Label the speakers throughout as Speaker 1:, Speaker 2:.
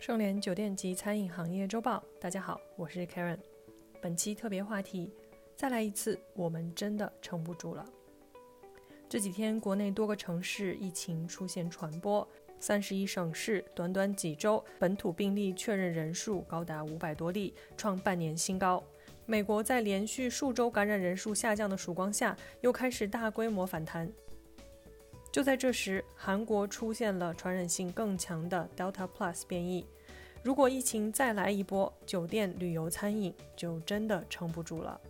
Speaker 1: 盛联酒店及餐饮行业周报，大家好，我是 Karen。本期特别话题：再来一次，我们真的撑不住了。这几天，国内多个城市疫情出现传播，三十一省市短短几周，本土病例确认人数高达五百多例，创半年新高。美国在连续数周感染人数下降的曙光下，又开始大规模反弹。就在这时，韩国出现了传染性更强的 Delta Plus 变异。如果疫情再来一波，酒店、旅游、餐饮就真的撑不住了。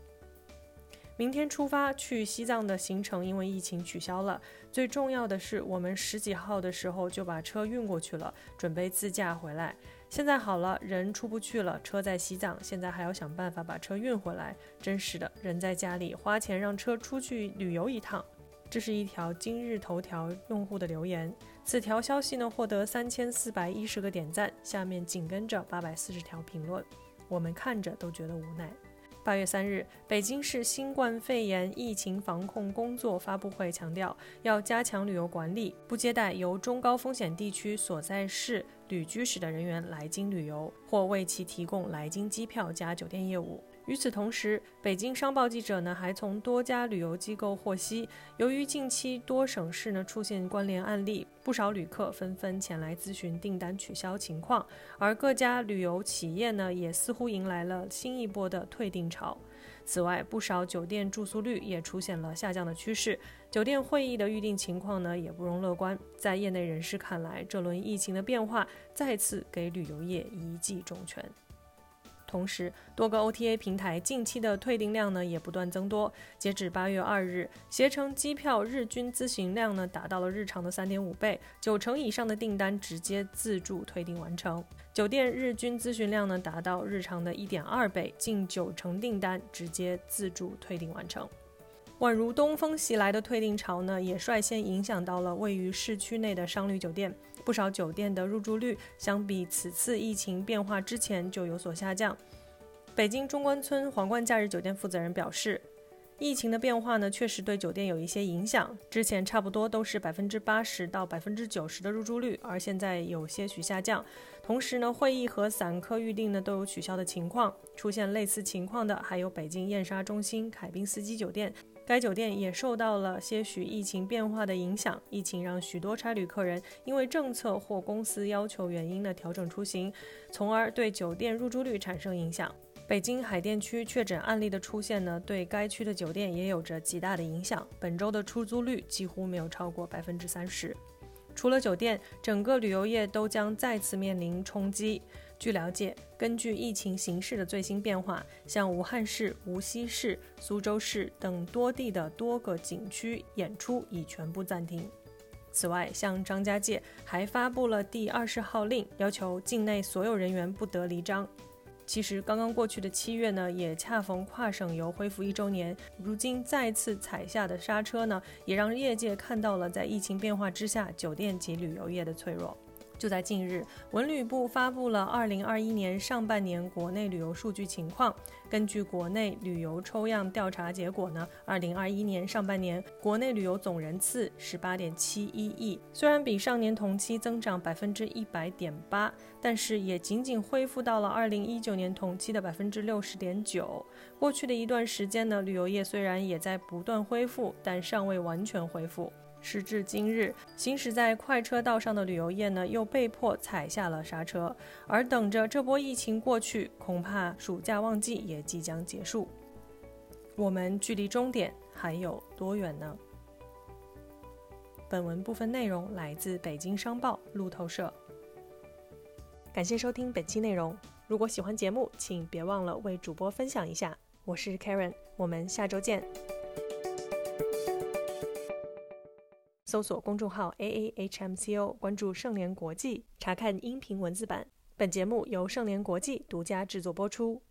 Speaker 1: 明天出发去西藏的行程因为疫情取消了。最重要的是，我们十几号的时候就把车运过去了，准备自驾回来。现在好了，人出不去了，车在西藏，现在还要想办法把车运回来。真是的，人在家里花钱让车出去旅游一趟。这是一条今日头条用户的留言，此条消息呢获得三千四百一十个点赞，下面紧跟着八百四十条评论，我们看着都觉得无奈。八月三日，北京市新冠肺炎疫情防控工作发布会强调，要加强旅游管理，不接待由中高风险地区所在市旅居史的人员来京旅游，或为其提供来京机票加酒店业务。与此同时，北京商报记者呢还从多家旅游机构获悉，由于近期多省市呢出现关联案例，不少旅客纷纷前来咨询订单取消情况，而各家旅游企业呢也似乎迎来了新一波的退订潮。此外，不少酒店住宿率也出现了下降的趋势，酒店会议的预订情况呢也不容乐观。在业内人士看来，这轮疫情的变化再次给旅游业一记重拳。同时，多个 OTA 平台近期的退订量呢也不断增多。截止八月二日，携程机票日均咨询量呢达到了日常的三点五倍，九成以上的订单直接自助退订完成。酒店日均咨询量呢达到日常的一点二倍，近九成订单直接自助退订完成。宛如东风袭来的退订潮呢，也率先影响到了位于市区内的商旅酒店。不少酒店的入住率相比此次疫情变化之前就有所下降。北京中关村皇冠假日酒店负责人表示，疫情的变化呢，确实对酒店有一些影响。之前差不多都是百分之八十到百分之九十的入住率，而现在有些许下降。同时呢，会议和散客预订呢都有取消的情况。出现类似情况的还有北京燕莎中心凯宾斯基酒店。该酒店也受到了些许疫情变化的影响，疫情让许多差旅客人因为政策或公司要求原因的调整出行，从而对酒店入住率产生影响。北京海淀区确诊案例的出现呢，对该区的酒店也有着极大的影响。本周的出租率几乎没有超过百分之三十。除了酒店，整个旅游业都将再次面临冲击。据了解，根据疫情形势的最新变化，像武汉市、无锡市、苏州市等多地的多个景区演出已全部暂停。此外，像张家界还发布了第二十号令，要求境内所有人员不得离张。其实，刚刚过去的七月呢，也恰逢跨省游恢复一周年，如今再次踩下的刹车呢，也让业界看到了在疫情变化之下，酒店及旅游业的脆弱。就在近日，文旅部发布了二零二一年上半年国内旅游数据情况。根据国内旅游抽样调查结果呢，二零二一年上半年国内旅游总人次十八点七一亿，虽然比上年同期增长百分之一百点八，但是也仅仅恢复到了二零一九年同期的百分之六十点九。过去的一段时间呢，旅游业虽然也在不断恢复，但尚未完全恢复。时至今日，行驶在快车道上的旅游业呢，又被迫踩下了刹车。而等着这波疫情过去，恐怕暑假旺季也即将结束。我们距离终点还有多远呢？本文部分内容来自北京商报路透社。感谢收听本期内容。如果喜欢节目，请别忘了为主播分享一下。我是 Karen，我们下周见。搜索公众号 A A H M C O，关注盛联国际，查看音频文字版。本节目由盛联国际独家制作播出。